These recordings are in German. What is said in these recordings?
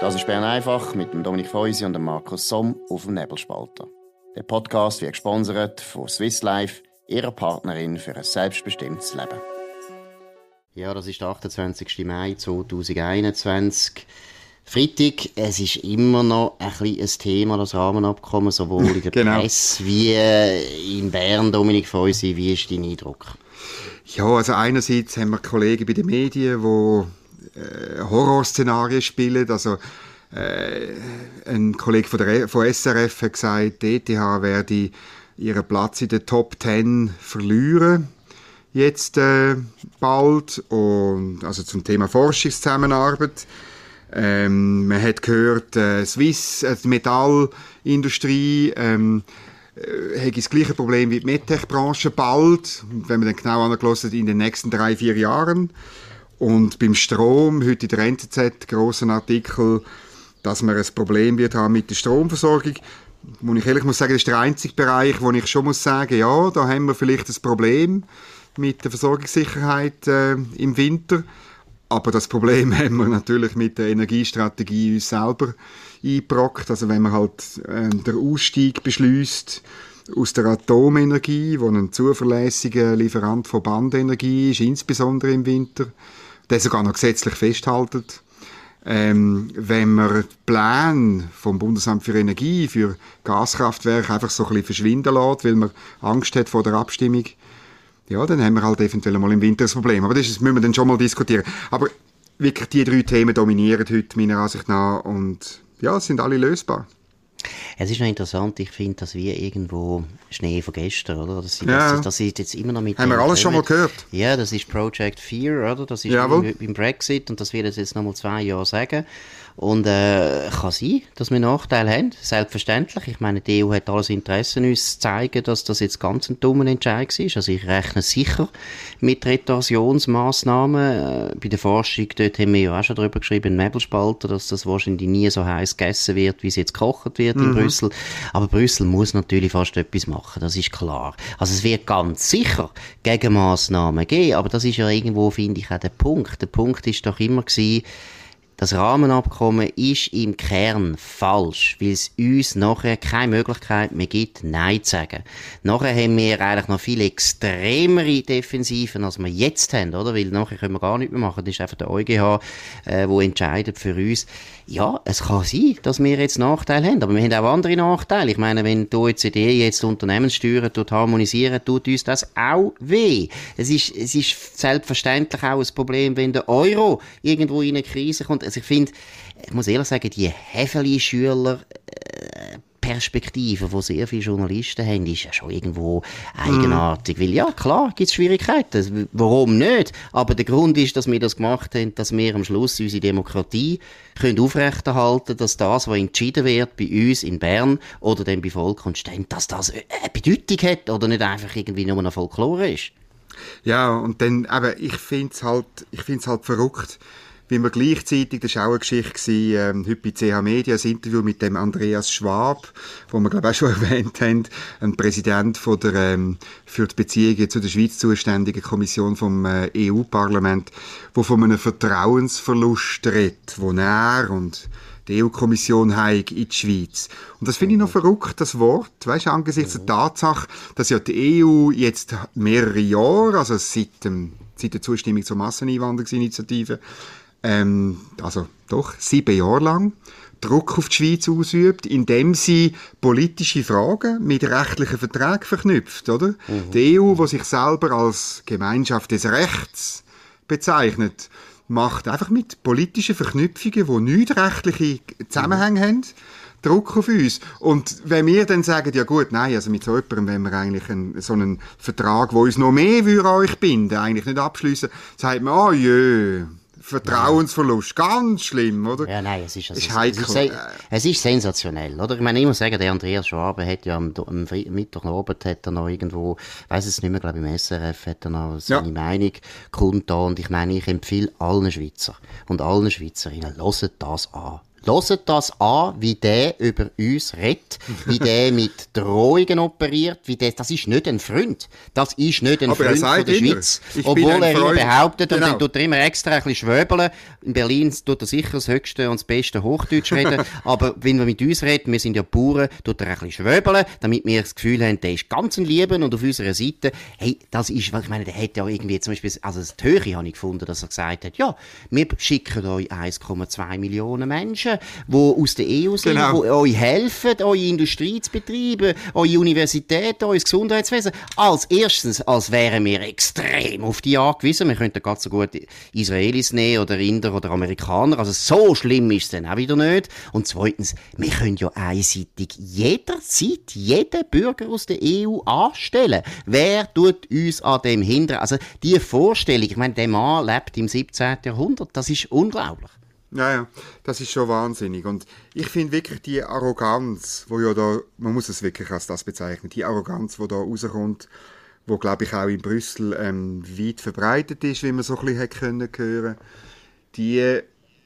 Das ist Bern einfach mit dem Dominik Feusi und dem Markus Somm auf dem Nebelspalter. Der Podcast wird gesponsert von Swiss Life, ihrer Partnerin für ein selbstbestimmtes Leben. Ja, das ist der 28. Mai 2021. Freitag, es ist immer noch ein, bisschen ein Thema, das Rahmenabkommen, sowohl in der genau. Presse wie äh, in Bern. Dominik Feusi, wie ist dein Eindruck? Ja, also einerseits haben wir Kollegen bei den Medien, die äh, Horrorszenarien spielen. Also äh, ein Kollege von, der, von SRF hat gesagt, die ETH werde ihren Platz in der Top 10 verlieren jetzt äh, bald und also zum Thema Forschungszusammenarbeit. Ähm, man hat gehört, äh, Swiss, äh, die Metallindustrie ähm, äh, hat das gleiche Problem wie die MedTech-Branche bald, wenn man dann genau angelassen in den nächsten drei, vier Jahren. Und beim Strom, heute in der NZZ, grossen Artikel, dass man ein Problem wird haben mit der Stromversorgung. Wo ich ehrlich muss sagen, das ist der einzige Bereich, wo ich schon muss sagen, ja, da haben wir vielleicht ein Problem mit der Versorgungssicherheit äh, im Winter. Aber das Problem haben wir natürlich mit der Energiestrategie uns selber eingebrockt. Also wenn man halt äh, den Ausstieg beschließt aus der Atomenergie, wo ein zuverlässiger Lieferant von Bandenergie ist, insbesondere im Winter, der sogar noch gesetzlich festhalten. Ähm, wenn man die Pläne vom Bundesamt für Energie für Gaskraftwerke einfach so ein bisschen verschwinden lässt, weil man Angst hat vor der Abstimmung, ja, dann haben wir halt eventuell mal im Winter ein Problem. Aber das müssen wir dann schon mal diskutieren. Aber wirklich, die drei Themen dominieren heute meiner Ansicht nach und ja, sind alle lösbar. Es ist noch interessant, ich finde, dass wir irgendwo Schnee von gestern, oder? Das, ja. das, das ist jetzt immer noch mit... Haben wir alles schon mal gehört? Ja, das ist Project Fear, oder? Das ist Jawohl. beim Brexit und das wird jetzt noch mal zwei Jahre sagen. Und äh, kann sein, dass wir Nachteile haben, selbstverständlich. Ich meine, die EU hat alles Interesse, uns zu zeigen, dass das jetzt ganz ein dummer Entscheid ist. Also ich rechne sicher mit Retorsionsmaßnahmen. Äh, bei der Forschung, dort haben wir ja auch schon darüber geschrieben, Nebelspalter, dass das wahrscheinlich nie so heiß gegessen wird, wie es jetzt gekocht wird mhm. in Brüssel. Aber Brüssel muss natürlich fast etwas machen, das ist klar. Also es wird ganz sicher Gegenmaßnahmen geben, aber das ist ja irgendwo, finde ich, auch der Punkt. Der Punkt ist doch immer gewesen, das Rahmenabkommen ist im Kern falsch, weil es uns nachher keine Möglichkeit mehr gibt, Nein zu sagen. Nachher haben wir eigentlich noch viel extremere Defensiven, als wir jetzt haben, oder? Weil nachher können wir gar nichts mehr machen. Das ist einfach der EuGH, äh, wo entscheidet für uns. Ja, es kann sein, dass wir jetzt Nachteile haben, aber wir haben auch andere Nachteile. Ich meine, wenn die OECD jetzt Unternehmenssteuern tut harmonisieren, tut uns das auch weh. Es ist, es ist selbstverständlich auch ein Problem, wenn der Euro irgendwo in eine Krise kommt. Also ich finde, ich muss ehrlich sagen, die Häfeli-Schüler, äh, Perspektive, die sehr viele Journalisten haben, ist ja schon irgendwo eigenartig. Mm. Weil ja, klar, gibt es Schwierigkeiten. Warum nicht? Aber der Grund ist, dass wir das gemacht haben, dass wir am Schluss unsere Demokratie können aufrechterhalten dass das, was entschieden wird bei uns in Bern oder dann bei Volk und Ständ, dass das eine Bedeutung hat oder nicht einfach irgendwie nur eine Folklore ist. Ja, und dann, aber ich finde es halt, ich find's halt verrückt, wie wir gleichzeitig, das war auch eine Geschichte, gewesen, ähm, heute bei CH Media, ein Interview mit dem Andreas Schwab, wo wir, glaube ich, auch schon erwähnt haben, ein Präsident von der, ähm, für die Beziehungen zu der Schweiz zuständigen Kommission vom äh, EU-Parlament, wo von einem Vertrauensverlust redet, wo er und die EU-Kommission heig in die Schweiz. Und das finde ich noch verrückt, das Wort, weißt du, angesichts der Tatsache, dass ja die EU jetzt mehrere Jahre, also seit, dem, seit der Zustimmung zur Masseneinwanderungsinitiative, ähm, also doch sieben Jahre lang, Druck auf die Schweiz ausübt, indem sie politische Fragen mit rechtlichen Verträgen verknüpft, oder? Mhm. Die EU, die sich selber als Gemeinschaft des Rechts bezeichnet, macht einfach mit politischen Verknüpfungen, die nicht rechtliche Zusammenhänge mhm. haben, Druck auf uns. Und wenn wir dann sagen, ja gut, nein, also mit so jemandem wenn wir eigentlich einen, so einen Vertrag, der uns noch mehr an euch binden, eigentlich nicht abschließen, sagt man, oh jö, Vertrauensverlust, ganz schlimm, oder? Ja, nein, es ist, also, ist heikel. Es ist, es ist, sensationell, oder? Ich meine, ich muss sagen, der Andreas Schwabe hat ja am, am Mittwochabend hat er noch irgendwo, weiß es nicht mehr, glaube ich, im SRF hat er noch seine ja. Meinung kundgetan und ich meine, ich empfehle allen Schweizer und allen Schweizerinnen, hört das an Hört das an, wie der über uns redet, wie der mit Drohungen operiert, wie der, das ist nicht ein Freund. Das ist nicht ein Aber Freund von der immer, Schweiz. Obwohl er immer behauptet, genau. und dann tut er immer extra ein bisschen schwöbeln. In Berlin tut er sicher das höchste und das beste Hochdeutsch reden. aber wenn er mit uns redet, wir sind ja Bauern, tut er ein bisschen schwöbeln, damit wir das Gefühl haben, der ist ganz ein Lieben und auf unserer Seite, hey, das ist, ich meine, der hat ja irgendwie zum Beispiel, also das Höhe habe ich gefunden, dass er gesagt hat, ja, wir schicken euch 1,2 Millionen Menschen Menschen, die aus der EU sind, genau. die euch helfen, eure Industrie zu betreiben, eure Universität, euer Gesundheitswesen. Als erstens, als wären wir extrem auf die angewiesen. Wir könnten ganz so gut Israelis nehmen oder Inder oder Amerikaner. Also so schlimm ist es dann auch wieder nicht. Und zweitens, wir können ja einseitig jederzeit jeden Bürger aus der EU anstellen. Wer tut uns an dem hindern? Also die Vorstellung, ich meine, der Mann lebt im 17. Jahrhundert, das ist unglaublich. Ja, ja, das ist schon wahnsinnig. Und ich finde wirklich die Arroganz, wo ja da, man muss es wirklich als das bezeichnen, die Arroganz, wo da rauskommt, wo glaube ich auch in Brüssel ähm, weit verbreitet ist, wie man so ein bisschen hätte können hören, die,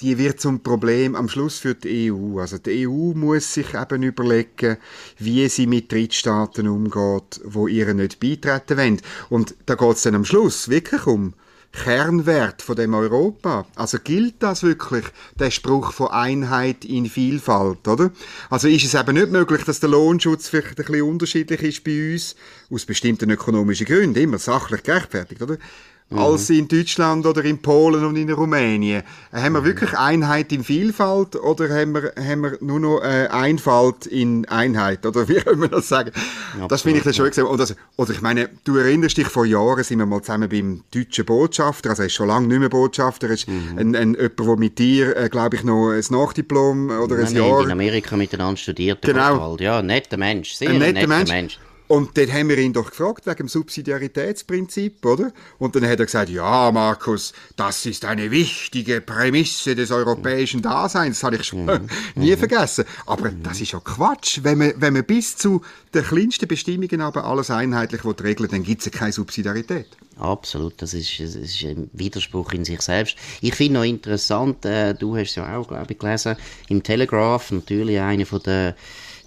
die wird zum Problem am Schluss für die EU. Also die EU muss sich eben überlegen, wie sie mit Drittstaaten umgeht, wo ihr nicht beitreten wollen. Und da geht es dann am Schluss wirklich um Kernwert von dem Europa. Also gilt das wirklich, der Spruch von Einheit in Vielfalt, oder? Also ist es eben nicht möglich, dass der Lohnschutz vielleicht ein bisschen unterschiedlich ist bei uns, aus bestimmten ökonomischen Gründen, immer sachlich gerechtfertigt, oder? Mhm. als in Deutschland oder in Polen und in Rumänien. Haben wir mhm. wirklich Einheit in Vielfalt oder haben wir, haben wir nur noch äh, Einfalt in Einheit? Oder wie können wir das sagen? Absolut. Das finde ich dann schon. Oder, oder ich meine, du erinnerst dich, vor Jahren sind wir mal zusammen beim deutschen Botschafter, also er ist schon lange nicht mehr Botschafter, er ist mhm. ein, ein, jemand, der mit dir, äh, glaube ich, noch ein Nachdiplom oder ein Jahr... in Amerika miteinander studiert. Genau. Ja, netter Mensch, sehr ein netter, netter Mensch. Mensch. Und dann haben wir ihn doch gefragt wegen dem Subsidiaritätsprinzip, oder? Und dann hat er gesagt, ja, Markus, das ist eine wichtige Prämisse des europäischen Daseins. Das habe ich schon mhm. nie mhm. vergessen. Aber mhm. das ist ja Quatsch. Wenn man, wenn man bis zu den kleinsten Bestimmungen aber alles einheitlich regeln dann gibt es ja keine Subsidiarität. Absolut, das ist, das ist ein Widerspruch in sich selbst. Ich finde noch interessant, äh, du hast es ja auch, glaube ich, gelesen, im Telegraph, natürlich eine von der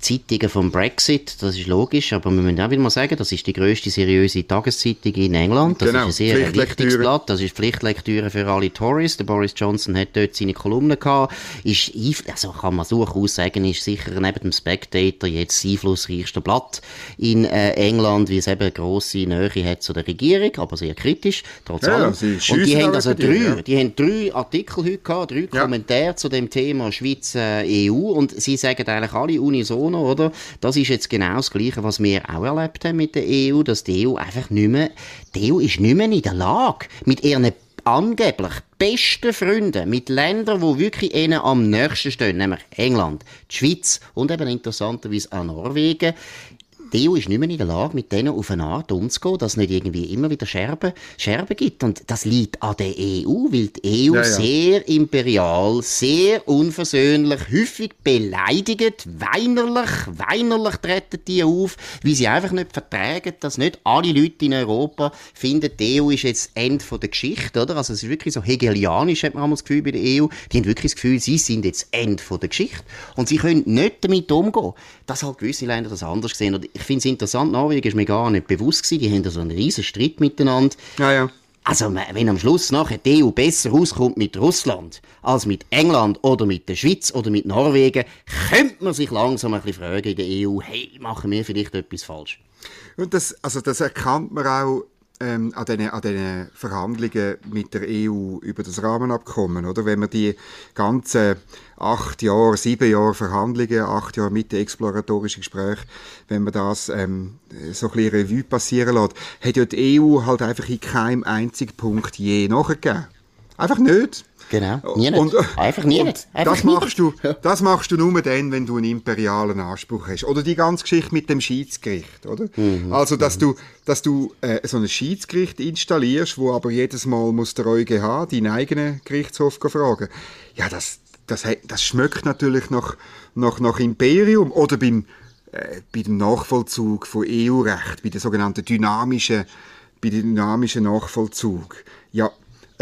Zeitungen vom Brexit, das ist logisch, aber wir müssen auch wieder mal sagen, das ist die grösste seriöse Tageszeitung in England. Das genau. ist ein sehr wichtiges Blatt, das ist Pflichtlektüre für alle Tories. Der Boris Johnson hat dort seine Kolumnen gehabt. Ist, also kann man durchaus sagen, ist sicher neben dem Spectator jetzt das einflussreichste Blatt in äh, England, wie es eben grosse Nähe hat zu der Regierung, aber sehr kritisch, trotz ja, allem. Und die haben also drei, ja. die haben drei Artikel heute gehabt, drei ja. Kommentare zu dem Thema Schweiz-EU äh, und sie sagen eigentlich alle unisono Corona, oder? Das ist jetzt genau das Gleiche, was wir auch erlebt haben mit der EU, dass die EU einfach nicht mehr, die EU ist nicht mehr in der Lage, mit ihren angeblich besten Freunden, mit Ländern, wo wirklich ihnen am nächsten stehen, nämlich England, die Schweiz und eben interessanterweise auch Norwegen, die EU ist nicht mehr in der Lage, mit denen auf eine Art umzugehen, dass es nicht irgendwie immer wieder Scherben, Scherben gibt. Und das liegt an der EU, weil die EU ja, ja. sehr imperial, sehr unversöhnlich, häufig beleidigt, weinerlich, weinerlich treten die auf, weil sie einfach nicht vertragen, dass nicht alle Leute in Europa finden, die EU ist jetzt das Ende der Geschichte, oder? Also es ist wirklich so hegelianisch, hat man das Gefühl bei der EU. Die haben wirklich das Gefühl, sie sind jetzt das Ende der Geschichte. Und sie können nicht damit umgehen, dass halt gewisse Länder das anders sehen. Und ich finde es interessant, Norwegen ist mir gar nicht bewusst gewesen, die haben da so einen riesen Streit miteinander. Ja, ja. Also, wenn am Schluss nachher die EU besser rauskommt mit Russland als mit England oder mit der Schweiz oder mit Norwegen, könnte man sich langsam ein bisschen fragen in der EU, hey, machen wir vielleicht etwas falsch? Und das, also das erkannt man auch ähm, an diesen an den Verhandlungen mit der EU über das Rahmenabkommen, oder? Wenn man die ganzen acht Jahre, sieben Jahre Verhandlungen, acht Jahre mit exploratorischen Gespräche, wenn man das ähm, so ein bisschen Revue passieren lässt, hat ja die EU halt einfach in keinem einzigen Punkt je nachgegeben. Einfach nicht. Genau, nie und, Einfach nie Einfach das, nie machst Du, das machst du nur dann, wenn du einen imperialen Anspruch hast. Oder die ganze Geschichte mit dem Schiedsgericht, oder? Mhm. Also, dass mhm. du, dass du äh, so ein Schiedsgericht installierst, wo aber jedes Mal muss der EuGH deinen eigenen Gerichtshof fragen. Ja, das, das, das schmeckt natürlich nach, nach, nach Imperium oder beim, äh, bei dem Nachvollzug von EU-Recht, bei der sogenannten dynamischen, bei dem dynamischen Nachvollzug. Ja,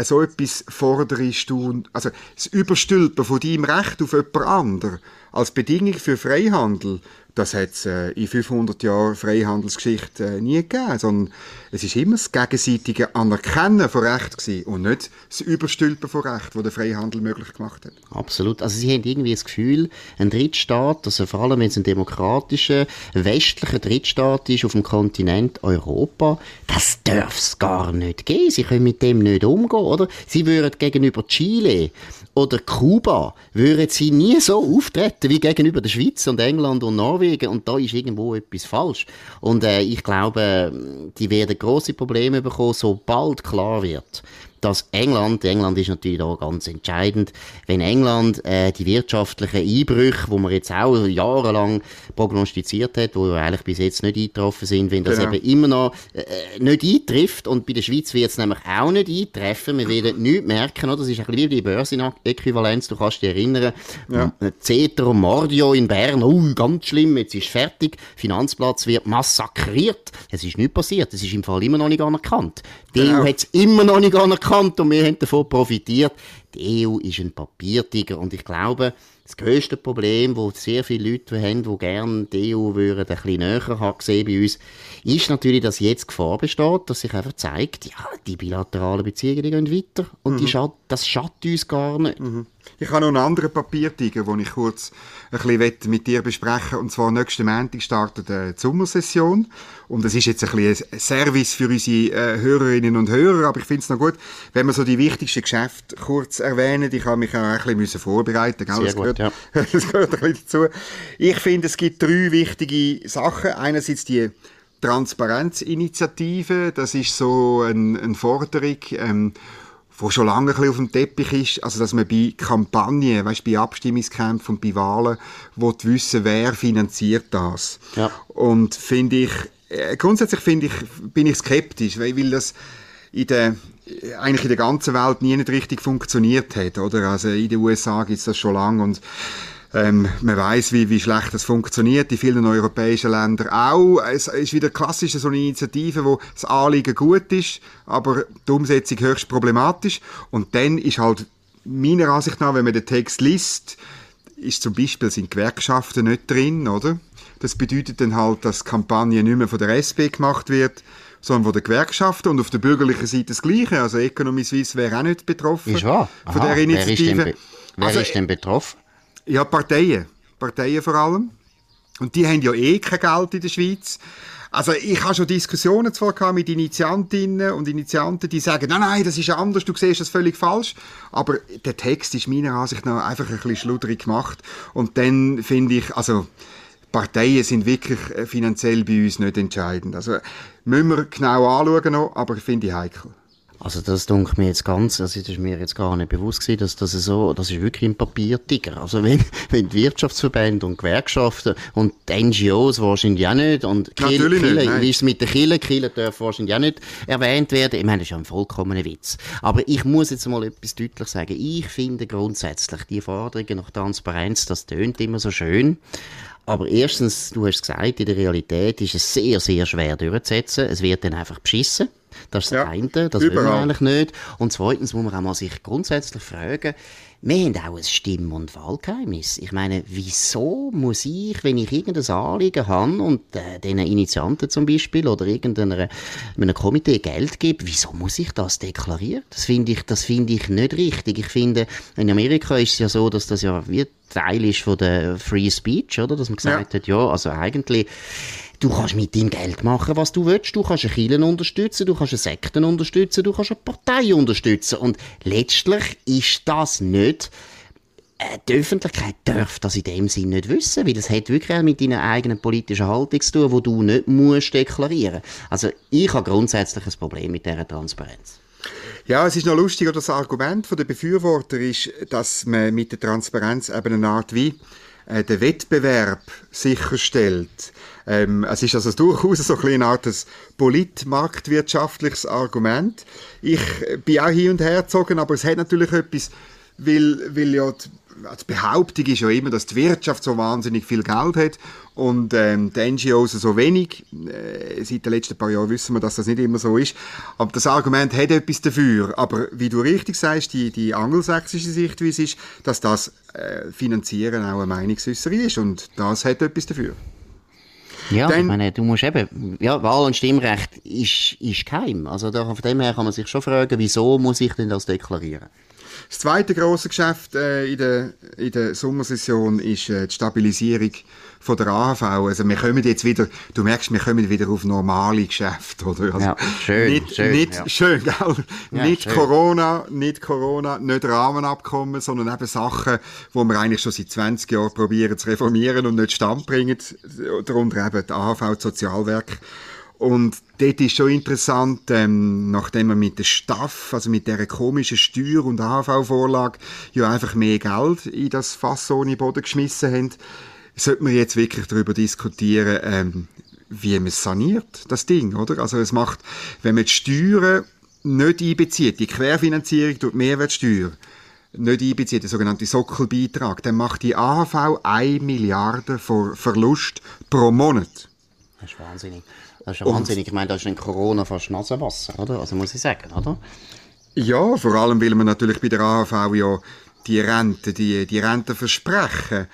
so etwas forderst du, also das Überstülpen von deinem Recht auf jemand anderen als Bedingung für Freihandel, das hat es äh, in 500 Jahren Freihandelsgeschichte äh, nie gegeben, sondern es ist immer das gegenseitige Anerkennen von Recht gewesen und nicht das Überstülpen von Recht, das der Freihandel möglich gemacht hat. Absolut. Also Sie haben irgendwie das Gefühl, ein Drittstaat, also vor allem wenn es ein demokratischer, westlicher Drittstaat ist auf dem Kontinent Europa, das darf es gar nicht geben. Sie können mit dem nicht umgehen, oder? Sie würden gegenüber Chile oder Kuba würden sie nie so auftreten wie gegenüber der Schweiz und England und Norwegen und da ist irgendwo etwas falsch. Und äh, ich glaube, die werden große Probleme bekommen, sobald klar wird, dass England, England ist natürlich da ganz entscheidend, wenn England äh, die wirtschaftlichen Einbrüche, wo man jetzt auch jahrelang prognostiziert hat, wo eigentlich bis jetzt nicht eingetroffen sind, wenn das genau. eben immer noch äh, nicht eintrifft und bei der Schweiz wird es nämlich auch nicht eintreffen, wir werden nichts merken, oder? das ist ein bisschen wie die Börsenäquivalenz, du kannst dich erinnern, ja. Ceter Mordio in Bern, oh, ganz schlimm, jetzt ist fertig, Finanzplatz wird massakriert, es ist nichts passiert, es ist im Fall immer noch nicht anerkannt. Die genau. EU hat es immer noch nicht anerkannt, und wir haben davon profitiert. Die EU ist ein Papiertiger und ich glaube, das grösste Problem, das sehr viele Leute haben, die gerne die EU würden, ein bisschen näher haben gesehen bei uns, ist natürlich, dass jetzt Gefahr besteht, dass sich einfach zeigt, ja, die bilateralen Beziehungen die gehen weiter und mhm. die schad, das schadet uns gar nicht. Mhm. Ich habe noch einen anderen Papiertiger, den ich kurz ein bisschen mit dir besprechen Und zwar nächsten Montag startet die Sommersession. Und das ist jetzt ein bisschen ein Service für unsere äh, Hörerinnen und Hörer, aber ich finde es noch gut, wenn wir so die wichtigsten Geschäfte kurz erwähnen. Ich habe mich auch ein bisschen vorbereiten müssen. Das, gehört, ja. das gehört ein bisschen dazu. Ich finde, es gibt drei wichtige Sachen. Einerseits die Transparenzinitiative, das ist so eine, eine Forderung, ähm, wo schon lange ein bisschen auf dem Teppich ist, also dass man bei Kampagnen, weißt, bei Abstimmungskämpfen und bei Wahlen will wissen, wer finanziert das. Ja. Und finde ich, äh, grundsätzlich finde ich, bin ich skeptisch, weil, weil das in der, eigentlich in der ganzen Welt nie nicht richtig funktioniert hat, oder? Also in den USA gibt es das schon lange und ähm, man weiß, wie, wie schlecht das funktioniert in vielen europäischen Ländern auch. Es ist wieder klassisch so eine Initiative, wo das Anliegen gut ist, aber die Umsetzung höchst problematisch. Und dann ist halt meiner Ansicht nach, wenn man den Text liest, ist zum Beispiel sind Gewerkschaften nicht drin, oder? Das bedeutet dann halt, dass die Kampagne nicht mehr von der SP gemacht wird, sondern von der Gewerkschaften und auf der bürgerlichen Seite das Gleiche. Also Economy Suisse wäre auch nicht betroffen ist wahr? Aha. von der Initiative. Wer ist denn, wer also, ist denn betroffen? Ja, Parteien. Parteien vor allem. Und die haben ja eh kein Geld in der Schweiz. Also ich habe schon Diskussionen zwar mit Initiantinnen und Initianten, die sagen, nein, nein, das ist anders, du siehst das völlig falsch. Aber der Text ist meiner Ansicht nach einfach ein bisschen schludrig gemacht. Und dann finde ich, also Parteien sind wirklich äh, finanziell bei uns nicht entscheidend. Also müssen wir genau anschauen noch, aber finde ich heikel. Also das dunkelt mir jetzt ganz, also das ist mir jetzt gar nicht bewusst gewesen, dass das so, das ist wirklich ein Papiertiger. Also wenn, wenn die Wirtschaftsverbände und Gewerkschaften und die NGOs wahrscheinlich auch nicht und Kiel, Kiel, wie ist es mit der Kille, Kille darf wahrscheinlich auch nicht erwähnt werden. Ich meine, das ist ja ein vollkommener Witz. Aber ich muss jetzt mal etwas deutlich sagen. Ich finde grundsätzlich die Forderungen nach Transparenz, das tönt immer so schön. Aber erstens, du hast gesagt, in der Realität ist es sehr, sehr schwer durchzusetzen. Es wird dann einfach beschissen. Das ist das ja, eine, das überall. will man eigentlich nicht. Und zweitens muss man auch mal sich grundsätzlich fragen, wir haben auch ein Stimm- und Wahlgeheimnis. Ich meine, wieso muss ich, wenn ich irgendein Anliegen habe und äh, den Initianten zum Beispiel oder irgendeinem Komitee Geld gebe, wieso muss ich das deklarieren? Das finde ich, das finde ich nicht richtig. Ich finde, in Amerika ist es ja so, dass das ja wie Teil ist von der Free Speech, oder? Dass man gesagt ja. hat, ja, also eigentlich Du kannst mit deinem Geld machen, was du willst. Du kannst eine Kirche unterstützen, du kannst eine Sekten unterstützen, du kannst eine Partei unterstützen. Und letztlich ist das nicht äh, die Öffentlichkeit darf das in dem Sinn nicht wissen, weil das hat wirklich auch mit deiner eigenen politischen Haltung zu tun, wo du nicht musst deklarieren. Also ich habe grundsätzlich ein Problem mit dieser Transparenz. Ja, es ist noch lustig, das Argument der Befürworter ist, dass man mit der Transparenz eben eine Art wie äh, den Wettbewerb sicherstellt. Ähm, es ist also durchaus so ein eine Art politmarktwirtschaftliches Argument. Ich bin auch hin und her gezogen, aber es hat natürlich etwas, weil, weil ja die die Behauptung ist ja immer, dass die Wirtschaft so wahnsinnig viel Geld hat und ähm, die NGOs so wenig. Äh, seit den letzten paar Jahren wissen wir, dass das nicht immer so ist. Aber das Argument hat etwas dafür. Aber wie du richtig sagst, die, die angelsächsische Sichtweise ist, dass das äh, Finanzieren auch eine Meinungsäußerung ist und das hat etwas dafür. Ja, Dann, ich meine, du musst eben, ja, Wahl- und Stimmrecht ist, ist geheim. Also da, von dem her kann man sich schon fragen, wieso muss ich denn das deklarieren? Das zweite große Geschäft äh, in, der, in der Sommersession ist äh, die Stabilisierung von der AHV. Also wir kommen jetzt wieder, du merkst, wir kommen wieder auf normale Geschäfte, oder? Also ja, schön, nicht, schön. Nicht, ja. schön, gell? Ja, nicht schön. Corona, nicht Corona, nicht Rahmenabkommen, sondern eben Sachen, wo wir eigentlich schon seit 20 Jahren probieren zu reformieren und nicht Stand bringen. Darunter eben die AHV, das Sozialwerk. Und dort ist schon interessant, ähm, nachdem wir mit der Staff, also mit dieser komischen Steuer- und AHV-Vorlage, ja einfach mehr Geld in das Fass ohne Boden geschmissen haben, sollte man jetzt wirklich darüber diskutieren, ähm, wie man saniert, das Ding, oder? Also es macht, wenn man die Steuern nicht einbezieht, die Querfinanzierung durch die Mehrwertsteuer, nicht einbezieht, der sogenannte Sockelbeitrag, dann macht die AHV 1 Milliarde Verlust pro Monat. Das ist wahnsinnig. Das ist ja wahnsinnig. Ich meine, das ist in Corona fast Nasenwasser, oder? Also muss ich sagen, oder? Ja, vor allem, weil man natürlich bei der AHV ja die Rente, die, die Rentenversprechen,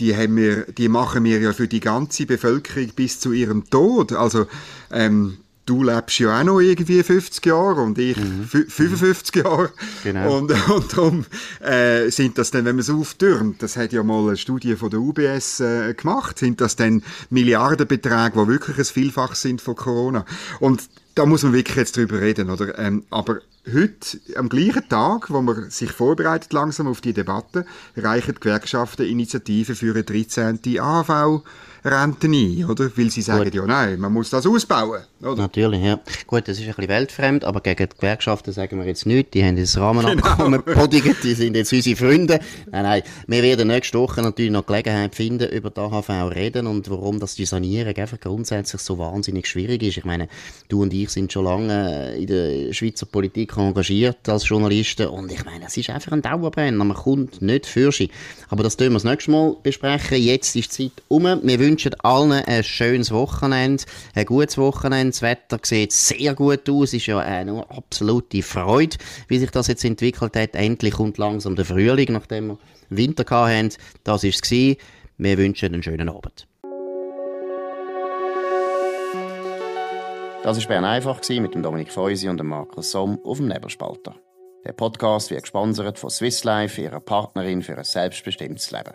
die, haben wir, die machen wir ja für die ganze Bevölkerung bis zu ihrem Tod. Also, ähm, du lebst ja auch noch irgendwie 50 Jahre und ich mhm. 55 Jahre. Genau. Und, und darum äh, sind das dann, wenn man es auftürmt, das hat ja mal eine Studie von der UBS äh, gemacht, sind das dann Milliardenbeträge, die wirklich ein Vielfach sind von Corona. Und da muss man wirklich jetzt drüber reden, oder? Ähm, aber heute, am gleichen Tag, wo man sich vorbereitet langsam auf die Debatte, reichen die Gewerkschaften Initiativen für eine 13. AV Renten ein, oder? Weil sie sagen, Gut. ja nein, man muss das ausbauen, oder? Natürlich, ja. Gut, das ist ein bisschen weltfremd, aber gegen die Gewerkschaften sagen wir jetzt nichts. Die haben das Rahmenabkommen genau. podigt, die sind jetzt unsere Freunde. Nein, nein, wir werden nächste Woche natürlich noch Gelegenheit finden, über die AHV reden und warum das die Sanierung einfach grundsätzlich so wahnsinnig schwierig ist. Ich meine, du und ich sind schon lange in der Schweizer Politik engagiert als Journalisten und ich meine, es ist einfach ein Dauerbrenner, man kommt nicht für sie. Aber das tun wir das nächste Mal besprechen. Jetzt ist die Zeit um. Wir wünschen allen ein schönes Wochenende, ein gutes Wochenende. Das Wetter sieht sehr gut aus, Es ist ja eine absolute Freude, wie sich das jetzt entwickelt hat. Endlich kommt langsam der Frühling, nachdem wir Winter hatten. Das war es. Wir wünschen einen schönen Abend. Das war Bern einfach mit Dominik Feusi und Markus Somm auf dem Nebelspalter. Der Podcast wird gesponsert von Swiss Life, ihrer Partnerin für ein selbstbestimmtes Leben.